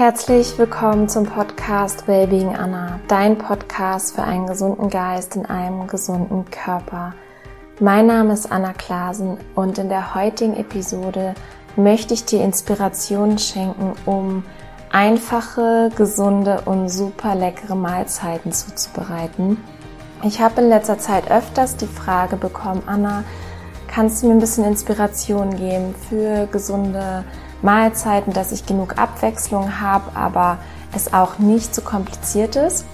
Herzlich willkommen zum Podcast Wellbeing Anna, dein Podcast für einen gesunden Geist in einem gesunden Körper. Mein Name ist Anna Klasen und in der heutigen Episode möchte ich dir Inspiration schenken, um einfache, gesunde und super leckere Mahlzeiten zuzubereiten. Ich habe in letzter Zeit öfters die Frage bekommen, Anna, kannst du mir ein bisschen Inspiration geben für gesunde Mahlzeiten, dass ich genug Abwechslung habe, aber es auch nicht zu so kompliziert ist.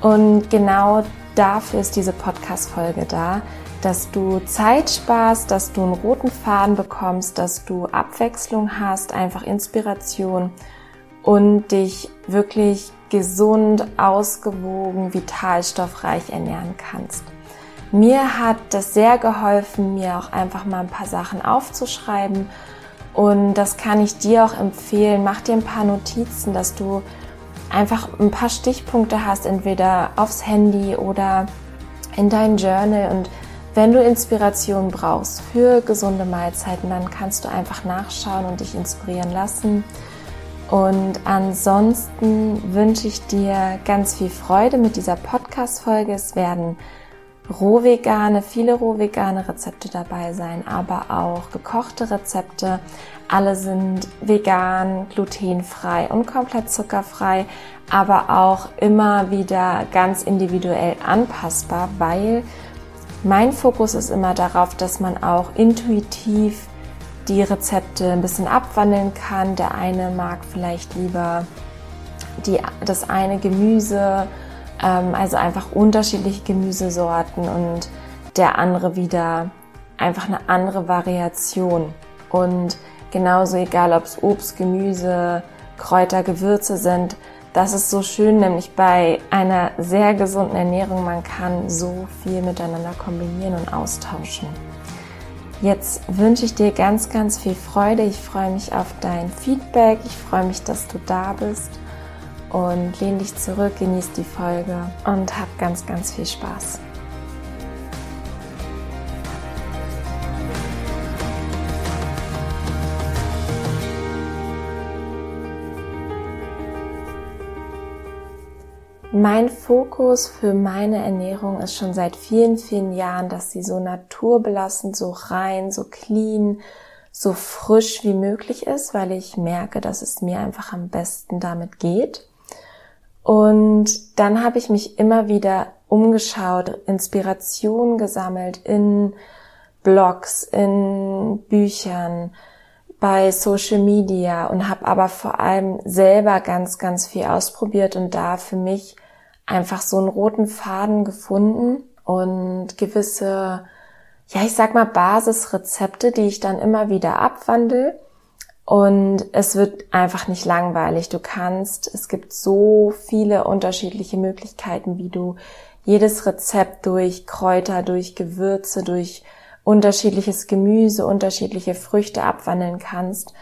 Und genau dafür ist diese Podcast-Folge da, dass du Zeit sparst, dass du einen roten Faden bekommst, dass du Abwechslung hast, einfach Inspiration und dich wirklich gesund, ausgewogen, vitalstoffreich ernähren kannst. Mir hat das sehr geholfen, mir auch einfach mal ein paar Sachen aufzuschreiben und das kann ich dir auch empfehlen. Mach dir ein paar Notizen, dass du einfach ein paar Stichpunkte hast, entweder aufs Handy oder in dein Journal. Und wenn du Inspiration brauchst für gesunde Mahlzeiten, dann kannst du einfach nachschauen und dich inspirieren lassen. Und ansonsten wünsche ich dir ganz viel Freude mit dieser Podcast-Folge. Es werden rohvegane, viele rohvegane Rezepte dabei sein, aber auch gekochte Rezepte. Alle sind vegan, glutenfrei und komplett zuckerfrei, aber auch immer wieder ganz individuell anpassbar, weil mein Fokus ist immer darauf, dass man auch intuitiv die Rezepte ein bisschen abwandeln kann. Der eine mag vielleicht lieber die, das eine Gemüse also einfach unterschiedliche Gemüsesorten und der andere wieder einfach eine andere Variation. Und genauso egal, ob es Obst, Gemüse, Kräuter, Gewürze sind, das ist so schön, nämlich bei einer sehr gesunden Ernährung, man kann so viel miteinander kombinieren und austauschen. Jetzt wünsche ich dir ganz, ganz viel Freude. Ich freue mich auf dein Feedback. Ich freue mich, dass du da bist und lehn dich zurück, genieß die Folge und hab ganz, ganz viel Spaß. Mein Fokus für meine Ernährung ist schon seit vielen, vielen Jahren, dass sie so naturbelassen, so rein, so clean, so frisch wie möglich ist, weil ich merke, dass es mir einfach am besten damit geht. Und dann habe ich mich immer wieder umgeschaut, Inspiration gesammelt in Blogs, in Büchern, bei Social Media und habe aber vor allem selber ganz, ganz viel ausprobiert und da für mich einfach so einen roten Faden gefunden und gewisse, ja, ich sag mal Basisrezepte, die ich dann immer wieder abwandle und es wird einfach nicht langweilig. Du kannst, es gibt so viele unterschiedliche Möglichkeiten, wie du jedes Rezept durch Kräuter, durch Gewürze, durch unterschiedliches Gemüse, unterschiedliche Früchte abwandeln kannst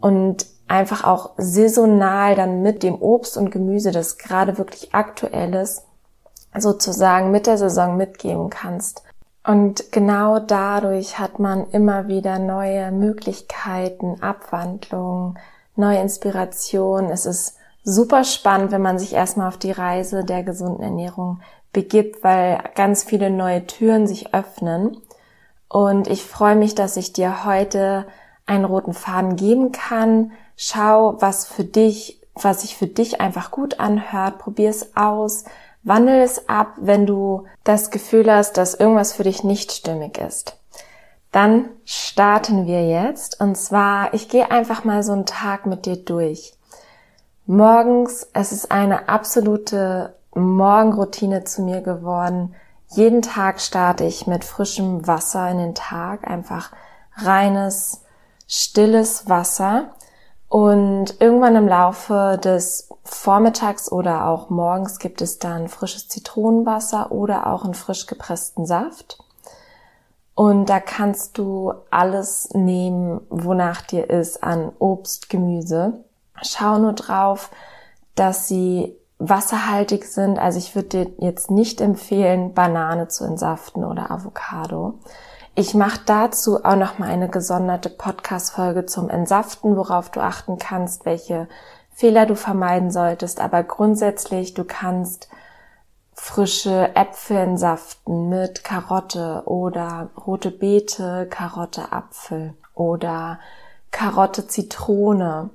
und einfach auch saisonal dann mit dem Obst und Gemüse, das gerade wirklich aktuell ist, sozusagen mit der Saison mitgeben kannst. Und genau dadurch hat man immer wieder neue Möglichkeiten, Abwandlungen, neue Inspirationen. Es ist super spannend, wenn man sich erstmal auf die Reise der gesunden Ernährung begibt, weil ganz viele neue Türen sich öffnen. Und ich freue mich, dass ich dir heute einen roten Faden geben kann. Schau, was für dich, was sich für dich einfach gut anhört. Probier es aus Wandel es ab, wenn du das Gefühl hast, dass irgendwas für dich nicht stimmig ist. Dann starten wir jetzt. Und zwar, ich gehe einfach mal so einen Tag mit dir durch. Morgens, es ist eine absolute Morgenroutine zu mir geworden. Jeden Tag starte ich mit frischem Wasser in den Tag, einfach reines, stilles Wasser. Und irgendwann im Laufe des Vormittags oder auch morgens gibt es dann frisches Zitronenwasser oder auch einen frisch gepressten Saft. Und da kannst du alles nehmen, wonach dir ist an Obst, Gemüse. Schau nur drauf, dass sie wasserhaltig sind. Also ich würde dir jetzt nicht empfehlen, Banane zu entsaften oder Avocado. Ich mache dazu auch noch mal eine gesonderte Podcast-Folge zum Entsaften, worauf du achten kannst, welche Fehler du vermeiden solltest. Aber grundsätzlich, du kannst frische Äpfel entsaften mit Karotte oder rote Beete, Karotte, Apfel oder Karotte, Zitrone,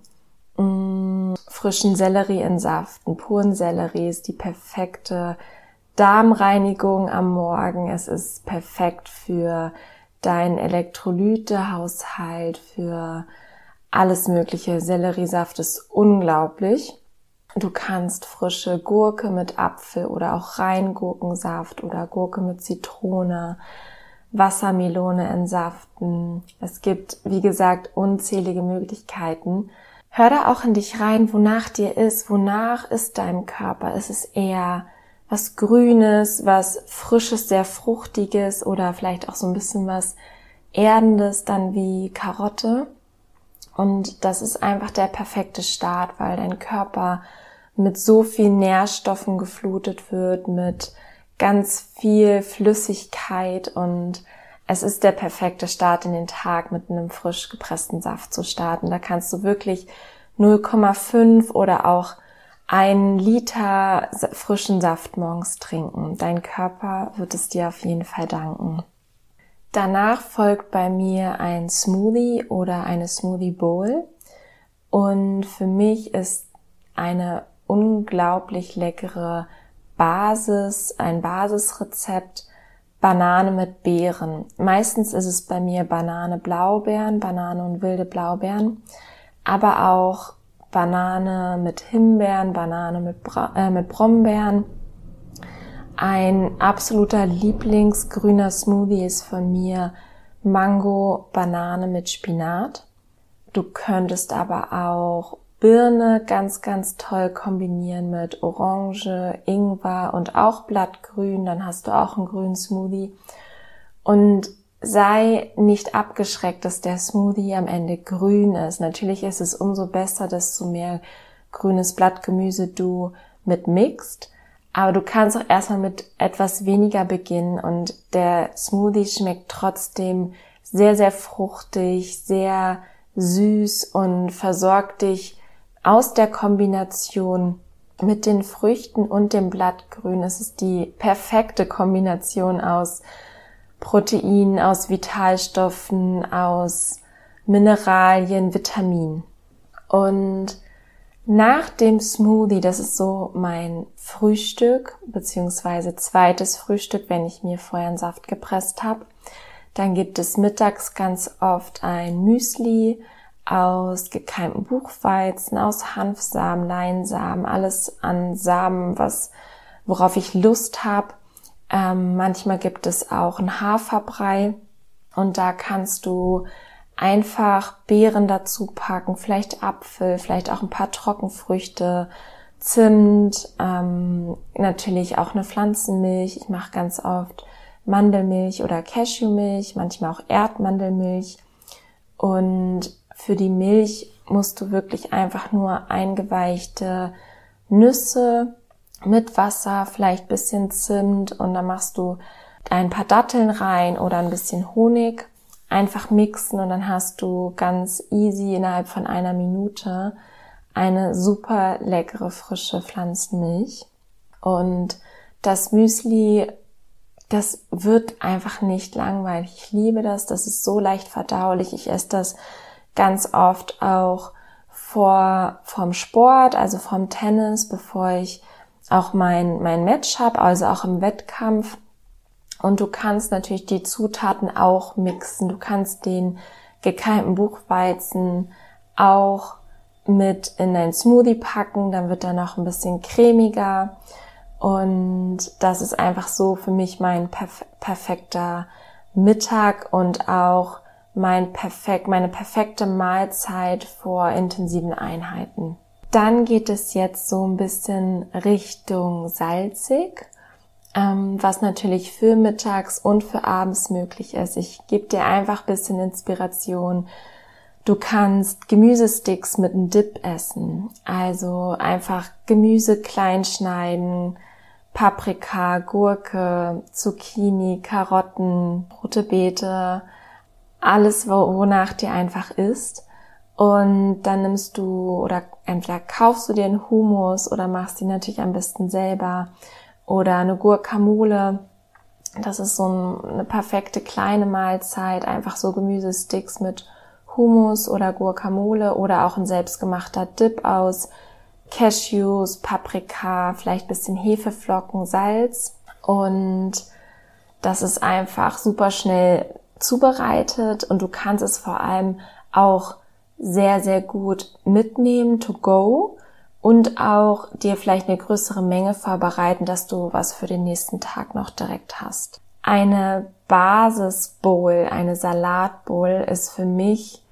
mh, mm, frischen Sellerie entsaften. Puren Sellerie ist die perfekte Darmreinigung am Morgen. Es ist perfekt für deinen Elektrolytehaushalt, für alles Mögliche. Selleriesaft ist unglaublich. Du kannst frische Gurke mit Apfel oder auch Reingurkensaft oder Gurke mit Zitrone, Wassermelone entsaften. Es gibt, wie gesagt, unzählige Möglichkeiten. Hör da auch in dich rein, wonach dir ist, wonach ist deinem Körper. Ist es eher was Grünes, was Frisches, sehr Fruchtiges oder vielleicht auch so ein bisschen was Erdendes, dann wie Karotte. Und das ist einfach der perfekte Start, weil dein Körper mit so viel Nährstoffen geflutet wird, mit ganz viel Flüssigkeit und es ist der perfekte Start in den Tag mit einem frisch gepressten Saft zu starten. Da kannst du wirklich 0,5 oder auch ein Liter frischen Saft morgens trinken. Dein Körper wird es dir auf jeden Fall danken. Danach folgt bei mir ein Smoothie oder eine Smoothie Bowl. Und für mich ist eine unglaublich leckere Basis, ein Basisrezept Banane mit Beeren. Meistens ist es bei mir Banane Blaubeeren, Banane und wilde Blaubeeren, aber auch Banane mit Himbeeren, Banane mit, Bra äh, mit Brombeeren. Ein absoluter Lieblingsgrüner Smoothie ist von mir Mango Banane mit Spinat. Du könntest aber auch Birne ganz, ganz toll kombinieren mit Orange, Ingwer und auch Blattgrün. Dann hast du auch einen grünen Smoothie. Und sei nicht abgeschreckt, dass der Smoothie am Ende grün ist. Natürlich ist es umso besser, desto mehr grünes Blattgemüse du mitmixt. Aber du kannst auch erstmal mit etwas weniger beginnen und der Smoothie schmeckt trotzdem sehr, sehr fruchtig, sehr süß und versorgt dich aus der Kombination mit den Früchten und dem Blattgrün. Es ist die perfekte Kombination aus Protein, aus Vitalstoffen, aus Mineralien, Vitaminen. Und nach dem Smoothie, das ist so mein Frühstück, beziehungsweise zweites Frühstück, wenn ich mir vorher einen Saft gepresst habe. Dann gibt es mittags ganz oft ein Müsli aus gekeimtem Buchweizen, aus Hanfsamen, Leinsamen, alles an Samen, was, worauf ich Lust habe. Ähm, manchmal gibt es auch einen Haferbrei und da kannst du einfach Beeren dazu packen, vielleicht Apfel, vielleicht auch ein paar Trockenfrüchte, Zimt, ähm, natürlich auch eine Pflanzenmilch. Ich mache ganz oft Mandelmilch oder Cashewmilch, manchmal auch Erdmandelmilch. Und für die Milch musst du wirklich einfach nur eingeweichte Nüsse, mit Wasser, vielleicht bisschen Zimt und dann machst du ein paar Datteln rein oder ein bisschen Honig. Einfach mixen und dann hast du ganz easy innerhalb von einer Minute eine super leckere frische Pflanzenmilch. Und das Müsli, das wird einfach nicht langweilig. Ich liebe das. Das ist so leicht verdaulich. Ich esse das ganz oft auch vor, vom Sport, also vom Tennis, bevor ich auch mein, mein Match habe, also auch im Wettkampf. Und du kannst natürlich die Zutaten auch mixen. Du kannst den gekeimten Buchweizen auch mit in dein Smoothie packen, dann wird er noch ein bisschen cremiger. Und das ist einfach so für mich mein perf perfekter Mittag und auch mein perfekt, meine perfekte Mahlzeit vor intensiven Einheiten. Dann geht es jetzt so ein bisschen Richtung salzig, ähm, was natürlich für mittags und für abends möglich ist. Ich gebe dir einfach bisschen Inspiration. Du kannst Gemüsesticks mit einem Dip essen. Also einfach Gemüse klein schneiden, Paprika, Gurke, Zucchini, Karotten, rote Beete, alles, wonach dir einfach ist Und dann nimmst du oder entweder kaufst du dir einen Humus oder machst die natürlich am besten selber oder eine Guacamole. Das ist so eine perfekte kleine Mahlzeit, einfach so Gemüsesticks mit Humus oder Guacamole oder auch ein selbstgemachter Dip aus Cashews, Paprika, vielleicht bisschen Hefeflocken, Salz und das ist einfach super schnell zubereitet und du kannst es vor allem auch sehr, sehr gut mitnehmen to go und auch dir vielleicht eine größere Menge vorbereiten, dass du was für den nächsten Tag noch direkt hast. Eine Basisbowl, eine Salatbowl ist für mich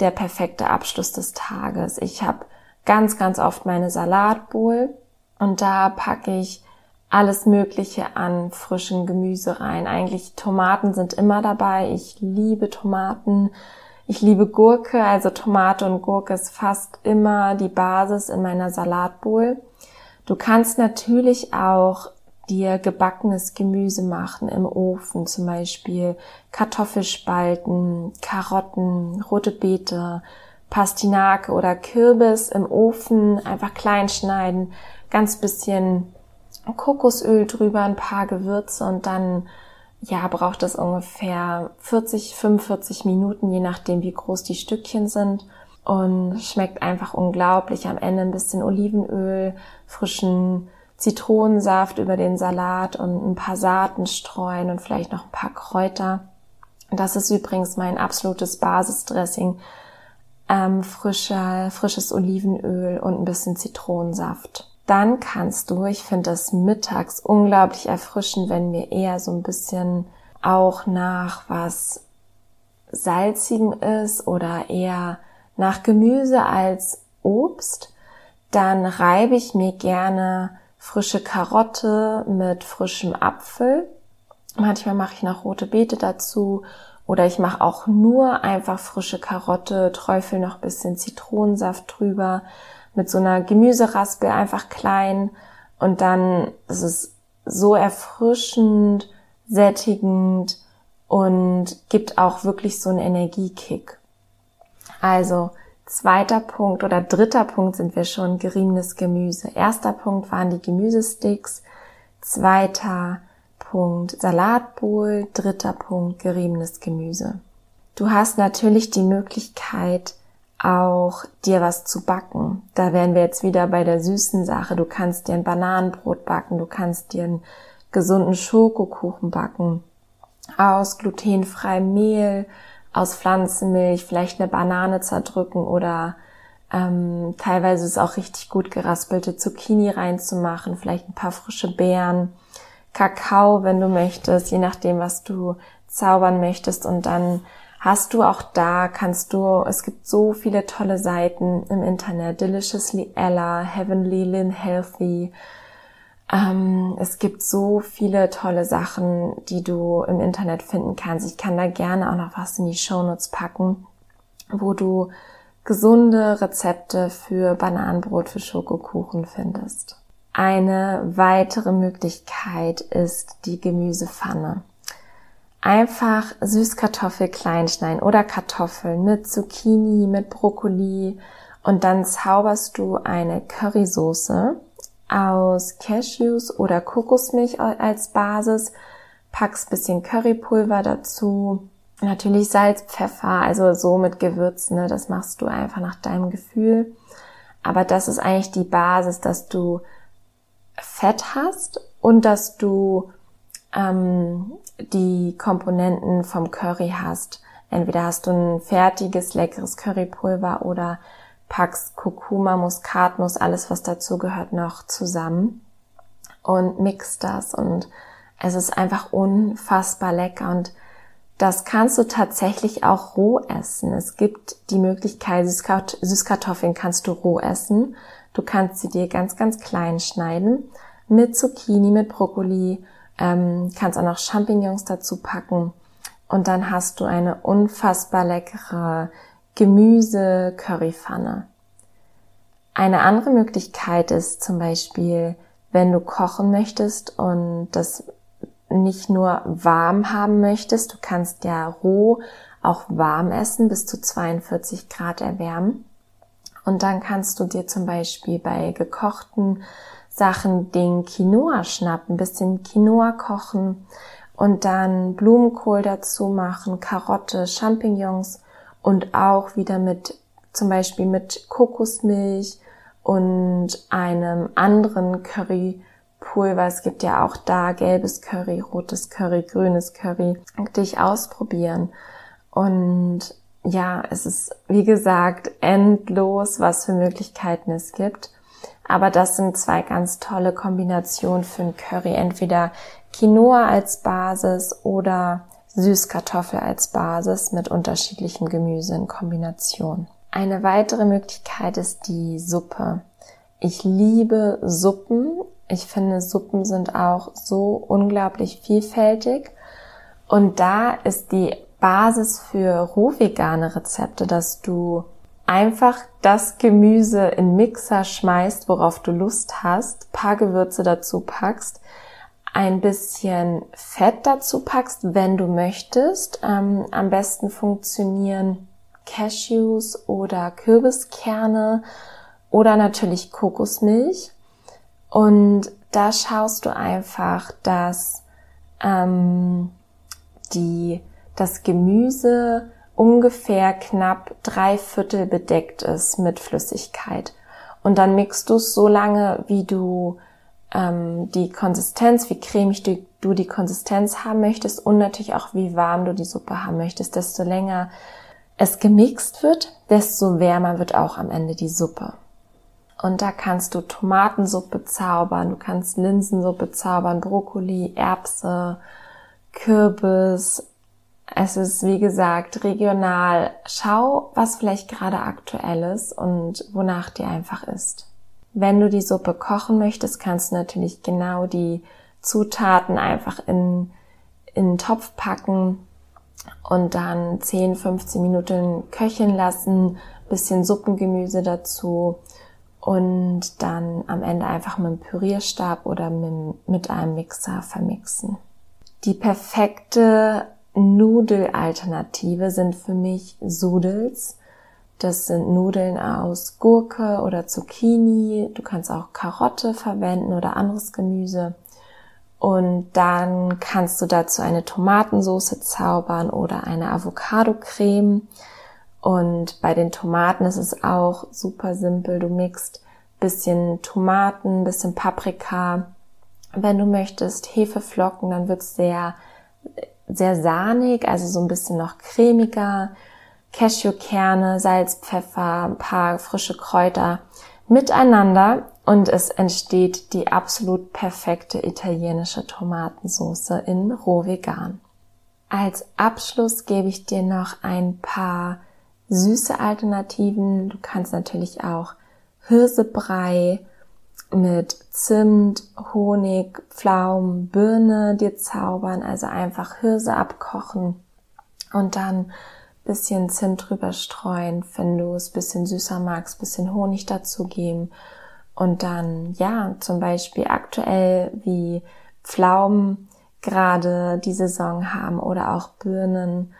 der perfekte Abschluss des Tages. Ich habe ganz, ganz oft meine Salatbowl und da packe ich alles Mögliche an frischen Gemüse rein. Eigentlich Tomaten sind immer dabei. Ich liebe Tomaten. Ich liebe Gurke, also Tomate und Gurke ist fast immer die Basis in meiner Salatbowl. Du kannst natürlich auch dir gebackenes Gemüse machen im Ofen, zum Beispiel Kartoffelspalten, Karotten, rote Beete, Pastinake oder Kürbis im Ofen einfach klein schneiden, ganz bisschen Kokosöl drüber, ein paar Gewürze und dann ja, braucht es ungefähr 40, 45 Minuten, je nachdem, wie groß die Stückchen sind. Und schmeckt einfach unglaublich. Am Ende ein bisschen Olivenöl, frischen Zitronensaft über den Salat und ein paar Saaten streuen und vielleicht noch ein paar Kräuter. Das ist übrigens mein absolutes Basisdressing. Ähm, frischer, frisches Olivenöl und ein bisschen Zitronensaft dann kannst du, ich finde das mittags unglaublich erfrischend, wenn mir eher so ein bisschen auch nach was salzigen ist oder eher nach Gemüse als Obst, dann reibe ich mir gerne frische Karotte mit frischem Apfel. Manchmal mache ich noch rote Beete dazu oder ich mache auch nur einfach frische Karotte, träufel noch bisschen Zitronensaft drüber mit so einer Gemüseraspel einfach klein und dann ist es so erfrischend, sättigend und gibt auch wirklich so einen Energiekick. Also zweiter Punkt oder dritter Punkt sind wir schon geriebenes Gemüse. Erster Punkt waren die Gemüsesticks, zweiter Punkt Salatbowl, dritter Punkt geriebenes Gemüse. Du hast natürlich die Möglichkeit, auch dir was zu backen. Da wären wir jetzt wieder bei der süßen Sache. Du kannst dir ein Bananenbrot backen, du kannst dir einen gesunden Schokokuchen backen aus glutenfreiem Mehl, aus Pflanzenmilch, vielleicht eine Banane zerdrücken oder ähm, teilweise ist auch richtig gut geraspelte Zucchini reinzumachen, vielleicht ein paar frische Beeren, Kakao, wenn du möchtest, je nachdem, was du zaubern möchtest und dann hast du auch da, kannst du, es gibt so viele tolle Seiten im Internet, Deliciously Ella, Heavenly Lynn Healthy. Ähm, es gibt so viele tolle Sachen, die du im Internet finden kannst. Ich kann da gerne auch noch was in die Shownotes packen, wo du gesunde Rezepte für Bananenbrot, für Schokokuchen findest. Eine weitere Möglichkeit ist die Gemüsepfanne einfach Süßkartoffel klein schneiden oder Kartoffeln mit Zucchini, mit Brokkoli und dann zauberst du eine Currysoße aus Cashews oder Kokosmilch als Basis, packst bisschen Currypulver dazu, natürlich Salz, Pfeffer, also so mit Gewürzen, ne, das machst du einfach nach deinem Gefühl. Aber das ist eigentlich die Basis, dass du Fett hast und dass du ähm, die Komponenten vom Curry hast. Entweder hast du ein fertiges, leckeres Currypulver oder packst Kurkuma, Muskatnuss, alles was dazu gehört noch zusammen und mixt das und es ist einfach unfassbar lecker und das kannst du tatsächlich auch roh essen. Es gibt die Möglichkeit, Süßkartoffeln kannst du roh essen. Du kannst sie dir ganz, ganz klein schneiden mit Zucchini, mit Brokkoli, ähm, kannst auch noch Champignons dazu packen und dann hast du eine unfassbar leckere Gemüse-Currypfanne. Eine andere Möglichkeit ist zum Beispiel, wenn du kochen möchtest und das nicht nur warm haben möchtest, du kannst ja roh auch warm essen, bis zu 42 Grad erwärmen. Und dann kannst du dir zum Beispiel bei gekochten Sachen den Quinoa schnappen, bisschen Quinoa kochen und dann Blumenkohl dazu machen, Karotte, Champignons und auch wieder mit zum Beispiel mit Kokosmilch und einem anderen Currypulver. Es gibt ja auch da gelbes Curry, rotes Curry, grünes Curry. Dich ausprobieren. Und ja, es ist, wie gesagt, endlos, was für Möglichkeiten es gibt. Aber das sind zwei ganz tolle Kombinationen für ein Curry. Entweder Quinoa als Basis oder Süßkartoffel als Basis mit unterschiedlichem Gemüse in Kombination. Eine weitere Möglichkeit ist die Suppe. Ich liebe Suppen. Ich finde, Suppen sind auch so unglaublich vielfältig. Und da ist die Basis für rohvegane Rezepte, dass du einfach das Gemüse in Mixer schmeißt, worauf du Lust hast, paar Gewürze dazu packst, ein bisschen Fett dazu packst, wenn du möchtest. Ähm, am besten funktionieren Cashews oder Kürbiskerne oder natürlich Kokosmilch. Und da schaust du einfach, dass ähm, die, das Gemüse ungefähr knapp drei Viertel bedeckt ist mit Flüssigkeit. Und dann mixt du es so lange, wie du ähm, die Konsistenz, wie cremig du, du die Konsistenz haben möchtest und natürlich auch, wie warm du die Suppe haben möchtest. Desto länger es gemixt wird, desto wärmer wird auch am Ende die Suppe. Und da kannst du Tomatensuppe zaubern, du kannst Linsensuppe zaubern, Brokkoli, Erbse, Kürbis, es ist, wie gesagt, regional. Schau, was vielleicht gerade aktuell ist und wonach dir einfach ist. Wenn du die Suppe kochen möchtest, kannst du natürlich genau die Zutaten einfach in, in einen Topf packen und dann 10, 15 Minuten köcheln lassen, bisschen Suppengemüse dazu und dann am Ende einfach mit einem Pürierstab oder mit einem Mixer vermixen. Die perfekte Nudelalternative sind für mich Sudels. Das sind Nudeln aus Gurke oder Zucchini. Du kannst auch Karotte verwenden oder anderes Gemüse. Und dann kannst du dazu eine Tomatensauce zaubern oder eine Avocado-Creme. Und bei den Tomaten ist es auch super simpel. Du mixt bisschen Tomaten, bisschen Paprika. Wenn du möchtest Hefeflocken, dann wird's sehr sehr sahnig, also so ein bisschen noch cremiger. Cashewkerne, Salz, Pfeffer, ein paar frische Kräuter miteinander und es entsteht die absolut perfekte italienische Tomatensauce in roh vegan. Als Abschluss gebe ich dir noch ein paar süße Alternativen. Du kannst natürlich auch Hirsebrei mit Zimt, Honig, Pflaumen, Birne dir zaubern, also einfach Hirse abkochen und dann bisschen Zimt drüber streuen, wenn du es bisschen süßer magst, bisschen Honig dazu geben. Und dann, ja, zum Beispiel aktuell wie Pflaumen gerade die Saison haben oder auch Birnen,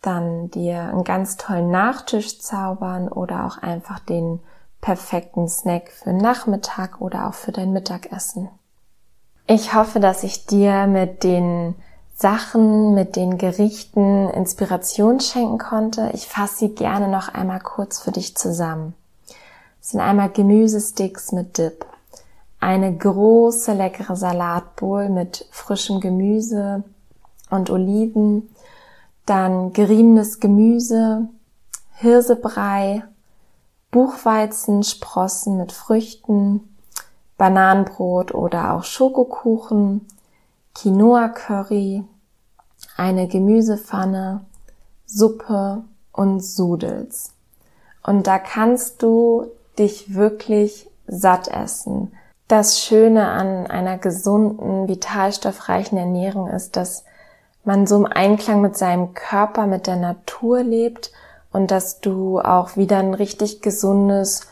dann dir einen ganz tollen Nachtisch zaubern oder auch einfach den perfekten Snack für Nachmittag oder auch für dein Mittagessen. Ich hoffe, dass ich dir mit den Sachen, mit den Gerichten Inspiration schenken konnte. Ich fasse sie gerne noch einmal kurz für dich zusammen. Es sind einmal Gemüsesticks mit Dip, eine große leckere Salatbowl mit frischem Gemüse und Oliven, dann geriebenes Gemüse, Hirsebrei, Buchweizen, Sprossen mit Früchten, Bananenbrot oder auch Schokokuchen, Quinoa-Curry, eine Gemüsepfanne, Suppe und Sudels. Und da kannst du dich wirklich satt essen. Das Schöne an einer gesunden, vitalstoffreichen Ernährung ist, dass man so im Einklang mit seinem Körper, mit der Natur lebt und dass du auch wieder ein richtig gesundes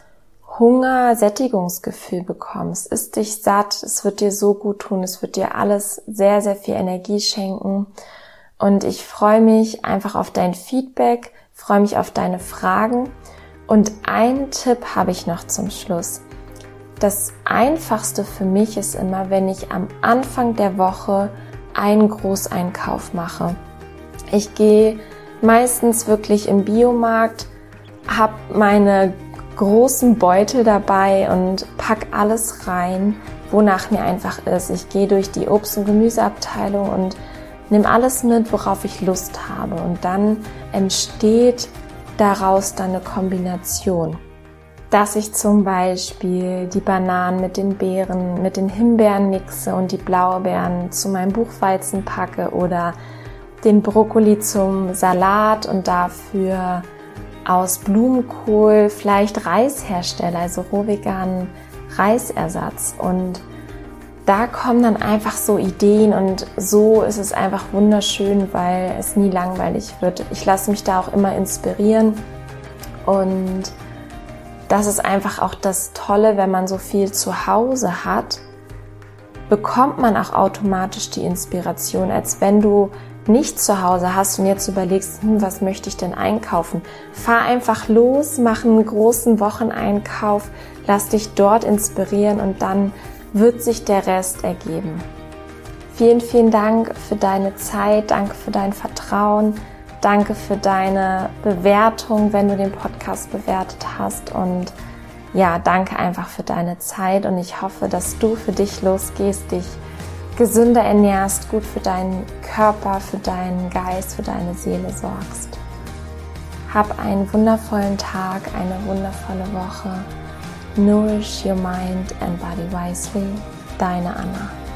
Hunger, Sättigungsgefühl bekommst. Ist dich satt, es wird dir so gut tun, es wird dir alles sehr, sehr viel Energie schenken Und ich freue mich einfach auf dein Feedback, freue mich auf deine Fragen. Und einen Tipp habe ich noch zum Schluss. Das Einfachste für mich ist immer, wenn ich am Anfang der Woche einen Großeinkauf mache. Ich gehe meistens wirklich im Biomarkt, habe meine großen Beutel dabei und pack alles rein, wonach mir einfach ist. Ich gehe durch die Obst- und Gemüseabteilung und nehme alles mit, worauf ich Lust habe. Und dann entsteht daraus dann eine Kombination dass ich zum Beispiel die Bananen mit den Beeren, mit den Himbeeren mixe und die Blaubeeren zu meinem Buchweizen packe oder den Brokkoli zum Salat und dafür aus Blumenkohl vielleicht Reis herstelle, also rohveganen Reisersatz. Und da kommen dann einfach so Ideen und so ist es einfach wunderschön, weil es nie langweilig wird. Ich lasse mich da auch immer inspirieren und das ist einfach auch das Tolle, wenn man so viel zu Hause hat, bekommt man auch automatisch die Inspiration, als wenn du nicht zu Hause hast und jetzt überlegst, hm, was möchte ich denn einkaufen? Fahr einfach los, mach einen großen Wocheneinkauf, lass dich dort inspirieren und dann wird sich der Rest ergeben. Vielen, vielen Dank für deine Zeit, danke für dein Vertrauen. Danke für deine Bewertung, wenn du den Podcast bewertet hast. Und ja, danke einfach für deine Zeit. Und ich hoffe, dass du für dich losgehst, dich gesünder ernährst, gut für deinen Körper, für deinen Geist, für deine Seele sorgst. Hab einen wundervollen Tag, eine wundervolle Woche. Nourish your mind and body wisely. Deine Anna.